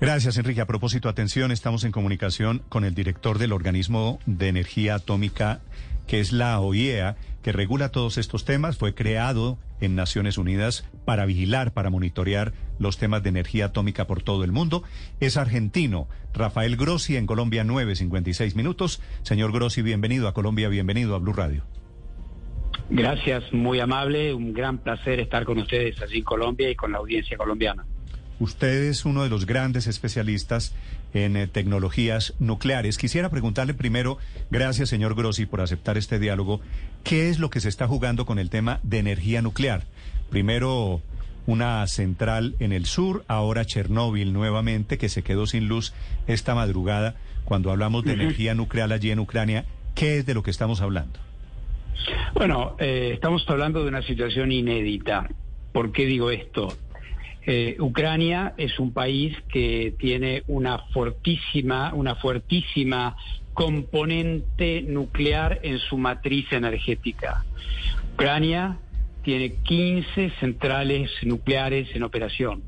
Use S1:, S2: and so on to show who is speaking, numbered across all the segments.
S1: Gracias, Enrique. A propósito, atención, estamos en comunicación con el director del organismo de energía atómica, que es la OIEA, que regula todos estos temas. Fue creado en Naciones Unidas para vigilar, para monitorear los temas de energía atómica por todo el mundo. Es argentino. Rafael Grossi en Colombia, 9.56 minutos. Señor Grossi, bienvenido a Colombia, bienvenido a Blue Radio.
S2: Gracias, muy amable. Un gran placer estar con ustedes allí en Colombia y con la audiencia colombiana.
S1: Usted es uno de los grandes especialistas en eh, tecnologías nucleares. Quisiera preguntarle primero, gracias señor Grossi por aceptar este diálogo, ¿qué es lo que se está jugando con el tema de energía nuclear? Primero una central en el sur, ahora Chernóbil nuevamente, que se quedó sin luz esta madrugada. Cuando hablamos de energía nuclear allí en Ucrania, ¿qué es de lo que estamos hablando?
S2: Bueno, eh, estamos hablando de una situación inédita. ¿Por qué digo esto? Eh, Ucrania es un país que tiene una fortísima, una fuertísima componente nuclear en su matriz energética. Ucrania tiene 15 centrales nucleares en operación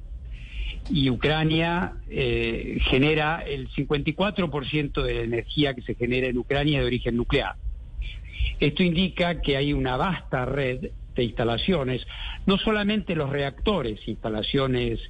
S2: y Ucrania eh, genera el 54% de la energía que se genera en Ucrania de origen nuclear. Esto indica que hay una vasta red de instalaciones, no solamente los reactores, instalaciones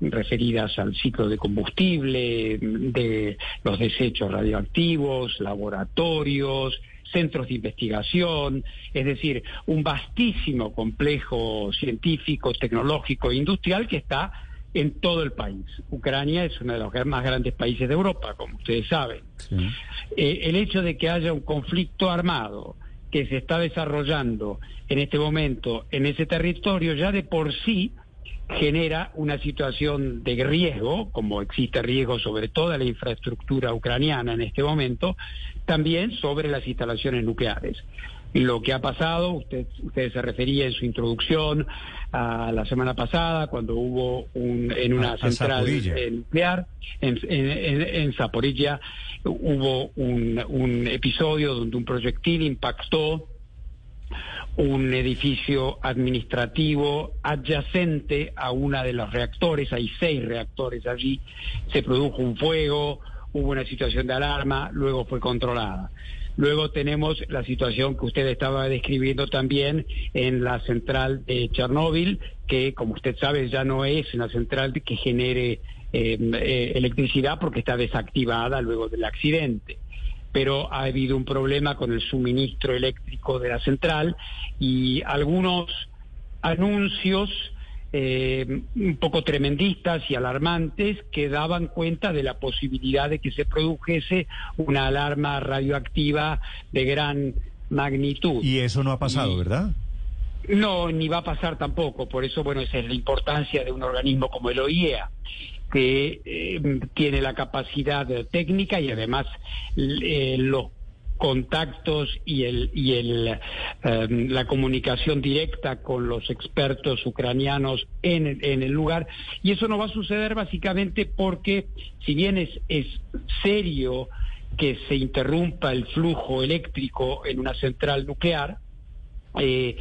S2: referidas al ciclo de combustible, de los desechos radioactivos, laboratorios, centros de investigación, es decir, un vastísimo complejo científico, tecnológico e industrial que está en todo el país. Ucrania es uno de los más grandes países de Europa, como ustedes saben. Eh, el hecho de que haya un conflicto armado que se está desarrollando en este momento en ese territorio ya de por sí genera una situación de riesgo, como existe riesgo sobre toda la infraestructura ucraniana en este momento, también sobre las instalaciones nucleares. Lo que ha pasado, usted, usted se refería en su introducción a la semana pasada, cuando hubo un, en una central nuclear, en, en, en Zaporilla, hubo un, un episodio donde un proyectil impactó un edificio administrativo adyacente a una de los reactores, hay seis reactores allí, se produjo un fuego, hubo una situación de alarma, luego fue controlada. Luego tenemos la situación que usted estaba describiendo también en la central de Chernóbil, que como usted sabe ya no es una central que genere eh, eh, electricidad porque está desactivada luego del accidente. Pero ha habido un problema con el suministro eléctrico de la central y algunos anuncios eh, un poco tremendistas y alarmantes que daban cuenta de la posibilidad de que se produjese una alarma radioactiva de gran magnitud.
S1: Y eso no ha pasado, ¿verdad?
S2: No, ni va a pasar tampoco. Por eso, bueno, esa es la importancia de un organismo como el OIEA que eh, tiene la capacidad técnica y además eh, los contactos y el y el em, la comunicación directa con los expertos ucranianos en, en, el lugar. Y eso no va a suceder básicamente porque si bien es, es serio que se interrumpa el flujo eléctrico en una central nuclear eh,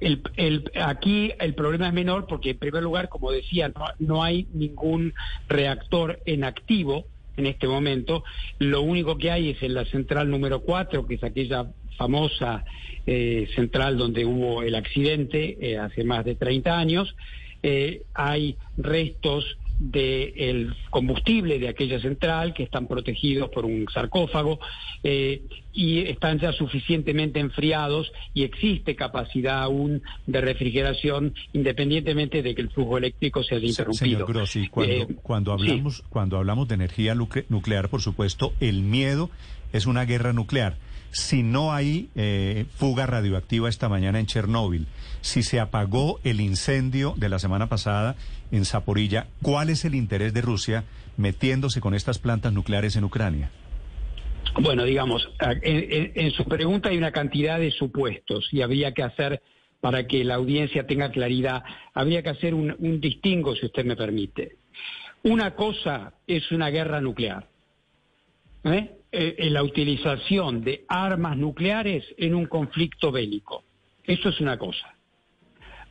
S2: el, el, aquí el problema es menor porque, en primer lugar, como decía, no, no, hay ningún reactor en activo en este momento. Lo único que hay es en la central número 4, que es aquella famosa eh, central donde hubo el accidente eh, hace más de 30 años. Eh, hay restos del combustible de aquella central que están protegidos por un sarcófago eh, y están ya suficientemente enfriados y existe capacidad aún de refrigeración independientemente de que el flujo eléctrico se haya interrumpido.
S1: Señor Grossi, cuando, eh, cuando hablamos cuando hablamos de energía nuclear, por supuesto, el miedo es una guerra nuclear si no hay eh, fuga radioactiva esta mañana en Chernóbil, si se apagó el incendio de la semana pasada en Zaporilla, ¿cuál es el interés de Rusia metiéndose con estas plantas nucleares en Ucrania?
S2: Bueno, digamos, en, su pregunta hay una cantidad de supuestos y habría que hacer, para que la audiencia tenga claridad, habría que hacer un, un distingo, si usted me permite. Una cosa es una guerra nuclear. ¿eh? Eh, la utilización de armas nucleares en un conflicto bélico. Eso es una cosa.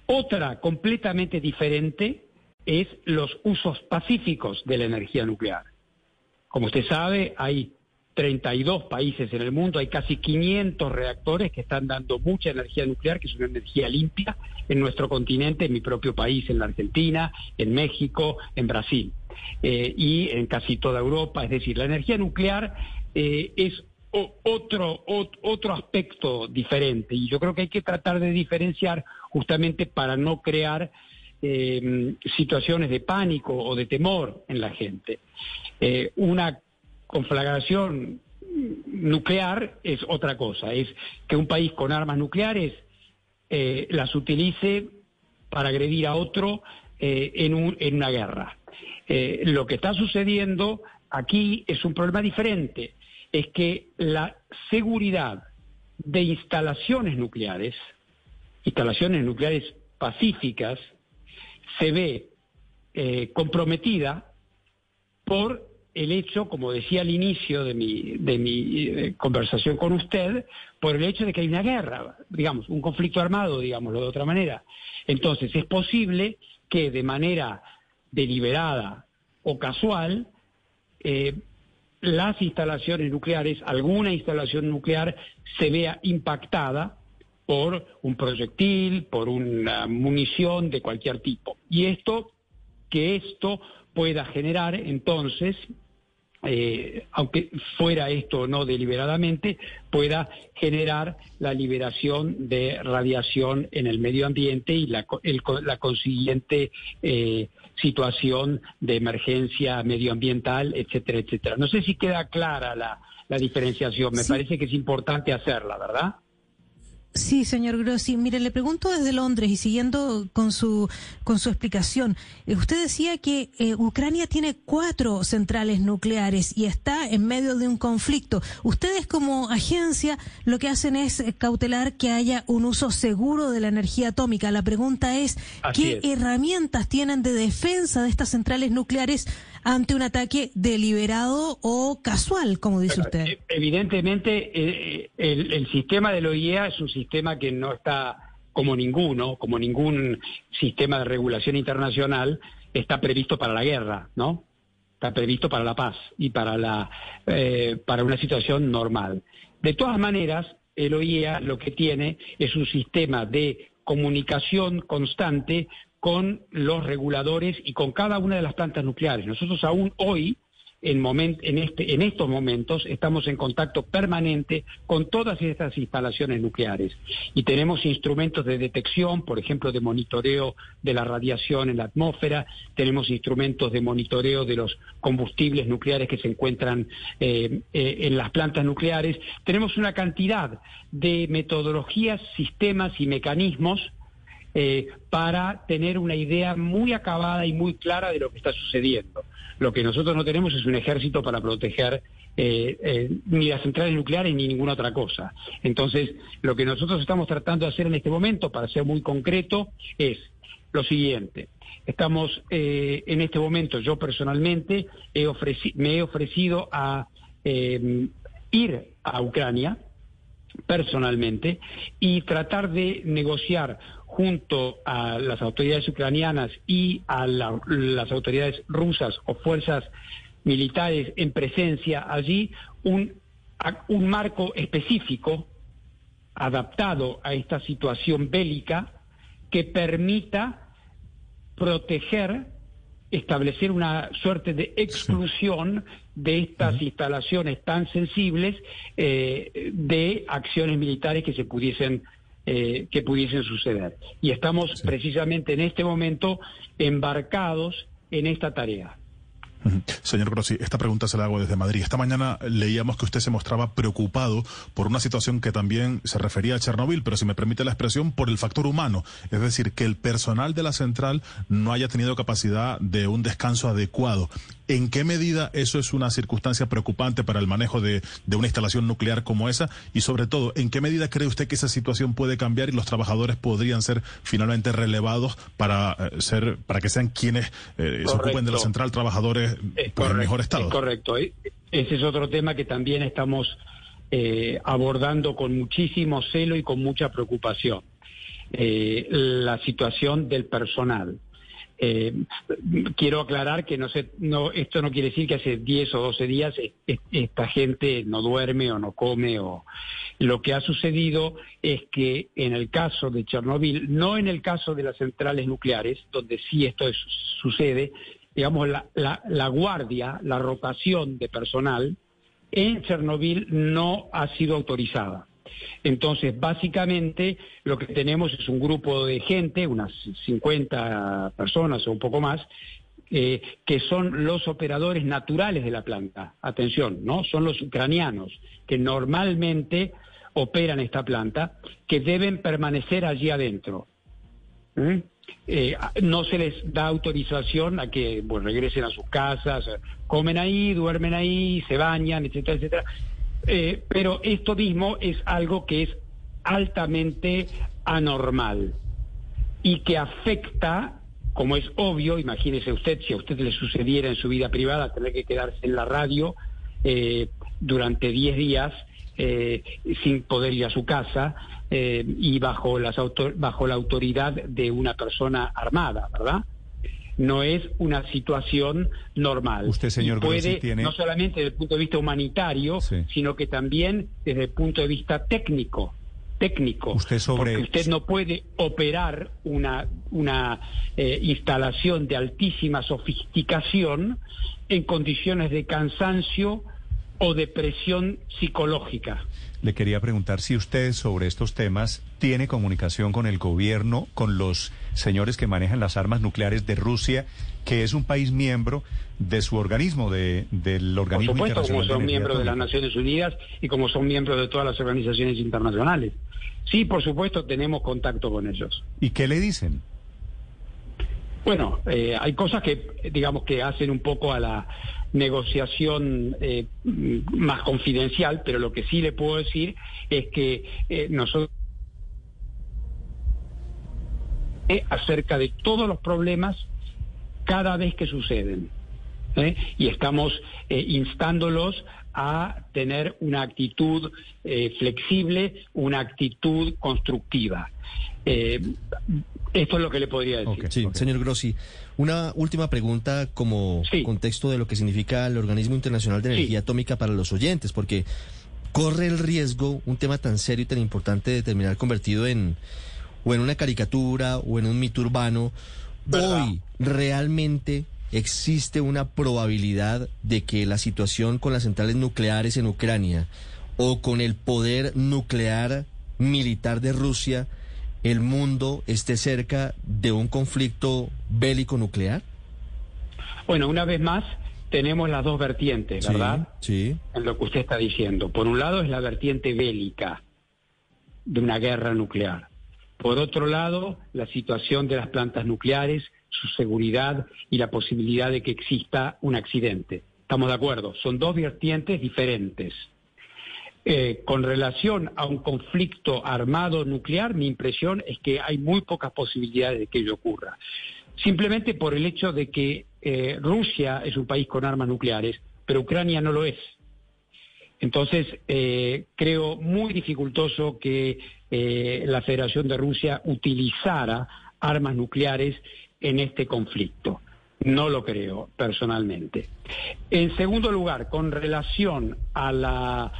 S2: Otra completamente diferente es los usos pacíficos de la energía nuclear. Como usted sabe, hay 32 países en el mundo, hay casi 500 reactores que están dando mucha energía nuclear, que es una energía limpia, en nuestro continente, en mi propio país, en la Argentina, en México, en Brasil eh, y en casi toda Europa. Es decir, la energía nuclear eh, es otro, otro aspecto diferente y yo creo que hay que tratar de diferenciar justamente para no crear eh, situaciones de pánico o de temor en la gente. Eh, una conflagración nuclear es otra cosa, es que un país con armas nucleares eh, las utilice para agredir a otro en, un, en una guerra. lo que está sucediendo aquí es un problema diferente es que la seguridad de instalaciones nucleares, instalaciones nucleares pacíficas, se ve eh, comprometida por el hecho, como decía al inicio de mi, eh, conversación con usted, por el hecho de que hay una guerra, digamos, un conflicto armado, digámoslo de otra manera. Entonces, es posible que de manera deliberada o casual eh, las instalaciones nucleares, alguna instalación nuclear se vea impactada por un proyectil, por una munición de cualquier tipo. Y esto, que esto pueda generar entonces eh, aunque fuera esto no deliberadamente, pueda generar la liberación de radiación en el medio ambiente y la, la consiguiente eh, situación de emergencia medioambiental, etcétera, etcétera. No sé si queda clara la, la diferenciación, me parece que es importante hacerla, ¿verdad?
S3: Sí, señor Grossi. Mire, le pregunto desde Londres y siguiendo con su con su explicación. Eh, usted decía que eh, Ucrania tiene cuatro centrales nucleares y está en medio de un conflicto. Ustedes como agencia lo que hacen es eh, cautelar que haya un uso seguro de la energía atómica. La pregunta es, ¿qué herramientas tienen de defensa de estas centrales nucleares ante un ataque deliberado o casual, como dice usted? E,
S2: evidentemente, eh, el, el, sistema la OIEA es un sistema que no está como ninguno, como ningún sistema de regulación internacional, está previsto para la guerra, ¿no? Está previsto para la paz y para la eh, para una situación normal. De todas maneras, el OIEA lo que tiene es un sistema de comunicación constante con los reguladores y con cada una de las plantas nucleares. Nosotros aún hoy, en, en, este, en estos momentos, estamos en contacto permanente con todas estas instalaciones nucleares. Y tenemos instrumentos de detección, por ejemplo, de monitoreo de la radiación en la atmósfera, tenemos instrumentos de monitoreo de los combustibles nucleares que se encuentran eh, eh, en las plantas nucleares, tenemos una cantidad de metodologías, sistemas y mecanismos eh, para tener una idea muy acabada y muy clara de lo que está sucediendo. Lo que nosotros no tenemos es un ejército para proteger eh, eh, ni las centrales nucleares ni ninguna otra cosa. Entonces, lo que nosotros estamos tratando de hacer en este momento, para ser muy concreto, es lo siguiente. Estamos en este momento, yo personalmente me he ofrecido a ir a Ucrania personalmente y tratar de negociar junto a las autoridades ucranianas y a las autoridades rusas o fuerzas militares en presencia allí un, un marco específico adaptado a esta situación bélica que permita proteger, establecer una suerte de exclusión de estas instalaciones tan sensibles eh, de acciones militares que se pudiesen eh, que pudiesen suceder. Y estamos precisamente en este momento embarcados en esta tarea.
S4: Señor Grossi, esta pregunta se la hago desde Madrid. Esta mañana leíamos que usted se mostraba preocupado por una situación que también se refería a Chernobyl, pero si me permite la expresión, por el factor humano. Es decir, que el personal de la central no haya tenido capacidad de un descanso adecuado. ¿En qué medida eso es una circunstancia preocupante para el manejo de, una instalación nuclear como esa? Y sobre todo, ¿en qué medida cree usted que esa situación puede cambiar y los trabajadores podrían ser finalmente relevados para eh, ser, para que sean quienes eh, se ocupen de la central, trabajadores por el mejor estado?
S2: correcto. E, ese es otro tema que también estamos eh, abordando con muchísimo celo y con mucha preocupación. la situación del personal. Eh, quiero aclarar que no, sé, no esto no quiere decir que hace 10 o 12 días esta gente no duerme o no come o lo que ha sucedido es que en el caso de Chernobyl, no en el caso de las centrales nucleares, donde sí esto sucede, digamos la, la, la guardia, la rotación de personal en Chernobyl no ha sido autorizada. Entonces, básicamente, lo que tenemos es un grupo de gente, unas 50 personas o un poco más, eh, que son los operadores naturales de la planta. Atención, ¿no? Son los ucranianos que normalmente operan esta planta, que deben permanecer allí adentro. Eh, no se les da autorización a que regresen a sus casas, comen ahí, duermen ahí, se bañan, etcétera, etcétera. Eh, pero esto mismo es algo que es altamente anormal y que afecta, como es obvio, imagínese usted, si a usted le sucediera en su vida privada tener que quedarse en la radio eh, durante 10 días sin poder ir a su casa y bajo, las bajo la autoridad de una persona armada, ¿verdad? no es una situación normal.
S1: Usted, señor
S2: puede,
S1: tiene...
S2: no solamente desde el punto de vista humanitario, sino que también desde el punto de vista técnico. Técnico.
S1: Usted sobre...
S2: Porque usted no puede operar una, una eh, instalación de altísima sofisticación en condiciones de cansancio o depresión psicológica.
S1: Le quería preguntar si usted sobre estos temas tiene comunicación con el gobierno, con los señores que manejan las armas nucleares de Rusia, que es un país miembro de su organismo, de, del organismo
S2: Por supuesto, como son miembros
S1: de
S2: las Naciones Unidas y como son miembros de todas las organizaciones internacionales. Sí, por supuesto, tenemos contacto con ellos.
S1: ¿Y qué le dicen?
S2: Bueno, eh, hay cosas que, digamos, que hacen un poco a la negociación eh, más confidencial, pero lo que sí le puedo decir es que eh, nosotros acerca de todos los problemas cada vez que suceden. ¿eh? Y estamos instándolos a tener una actitud flexible, una actitud constructiva. Esto es lo que le podría decir.
S5: Sí, señor Grossi. Una última pregunta como contexto de lo que significa el Organismo Internacional de Energía Atómica para los oyentes, porque corre el riesgo un tema tan serio y tan importante de terminar convertido en o en una caricatura o en un mito urbano. Hoy realmente existe una probabilidad de que la situación con las centrales nucleares en Ucrania o con el poder nuclear militar de Rusia el mundo esté cerca de un conflicto bélico nuclear?
S2: Bueno, una vez más, tenemos las dos vertientes, ¿verdad?
S5: Sí.
S2: En lo que usted está diciendo. Por un lado es la vertiente bélica de una guerra nuclear. Por otro lado, la situación de las plantas nucleares, su seguridad y la posibilidad de que exista un accidente. Estamos de acuerdo, son dos vertientes diferentes. Eh, con relación a un conflicto armado nuclear, mi impresión es que hay muy pocas posibilidades de que ello ocurra. Simplemente por el hecho de que eh, Rusia es un país con armas nucleares, pero Ucrania no lo es. Entonces, eh, creo muy dificultoso que la Federación de Rusia utilizara armas nucleares en este conflicto. No lo creo, personalmente. En segundo lugar, con relación a la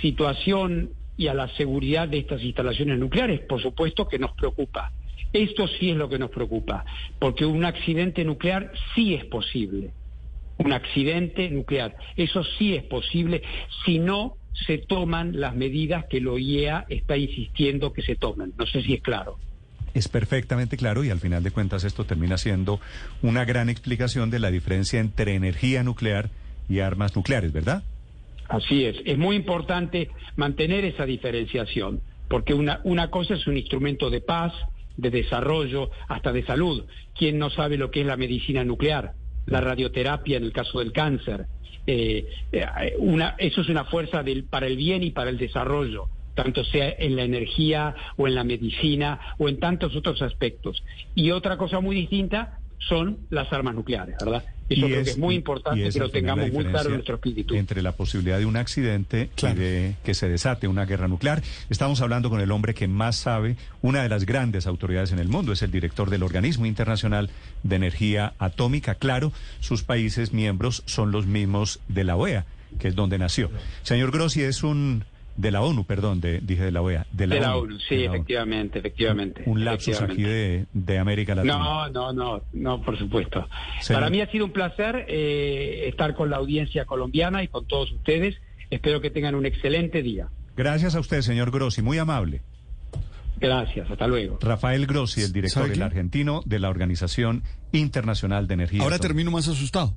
S2: situación y a la seguridad de estas instalaciones nucleares, por supuesto que nos preocupa. Esto sí es lo que nos preocupa, porque un accidente nuclear sí es posible. Un accidente nuclear, eso sí es posible si no se toman las medidas que la OIEA está insistiendo que se tomen. No sé si es claro.
S1: Es perfectamente claro y al final de cuentas esto termina siendo una gran explicación de la diferencia entre energía nuclear y armas nucleares, ¿verdad?
S2: Así es, es muy importante mantener esa diferenciación, porque una, una cosa es un instrumento de paz, de desarrollo, hasta de salud. ¿Quién no sabe lo que es la medicina nuclear? La radioterapia en el caso del cáncer. Eh, eh, eso es una fuerza del, para el bien y para el desarrollo, tanto sea en la energía o en la medicina o en tantos otros aspectos. Y otra cosa muy distinta son las armas nucleares, ¿verdad? Eso creo que es muy importante que lo tengamos muy claro en nuestro espíritu.
S1: Entre la posibilidad de un accidente y de que se desate una guerra nuclear. Estamos hablando con el hombre que más sabe, una de las grandes autoridades en el mundo, es el director del Organismo Internacional de Energía Atómica. Claro, sus países miembros son los mismos de la OEA, que es donde nació. Señor Grossi, es un de la ONU, perdón, de, dije de la OEA.
S2: De la, ONU, sí, efectivamente, efectivamente.
S1: Un, lapsus aquí de, América Latina.
S2: No, no, no, no, por supuesto. Para mí ha sido un placer eh, estar con la audiencia colombiana y con todos ustedes. Espero que tengan un excelente día.
S1: Gracias a usted, señor Grossi, muy amable.
S2: Gracias, hasta luego.
S1: Rafael Grossi, el director, el argentino de la Organización Internacional de Energía.
S6: Ahora termino más asustado.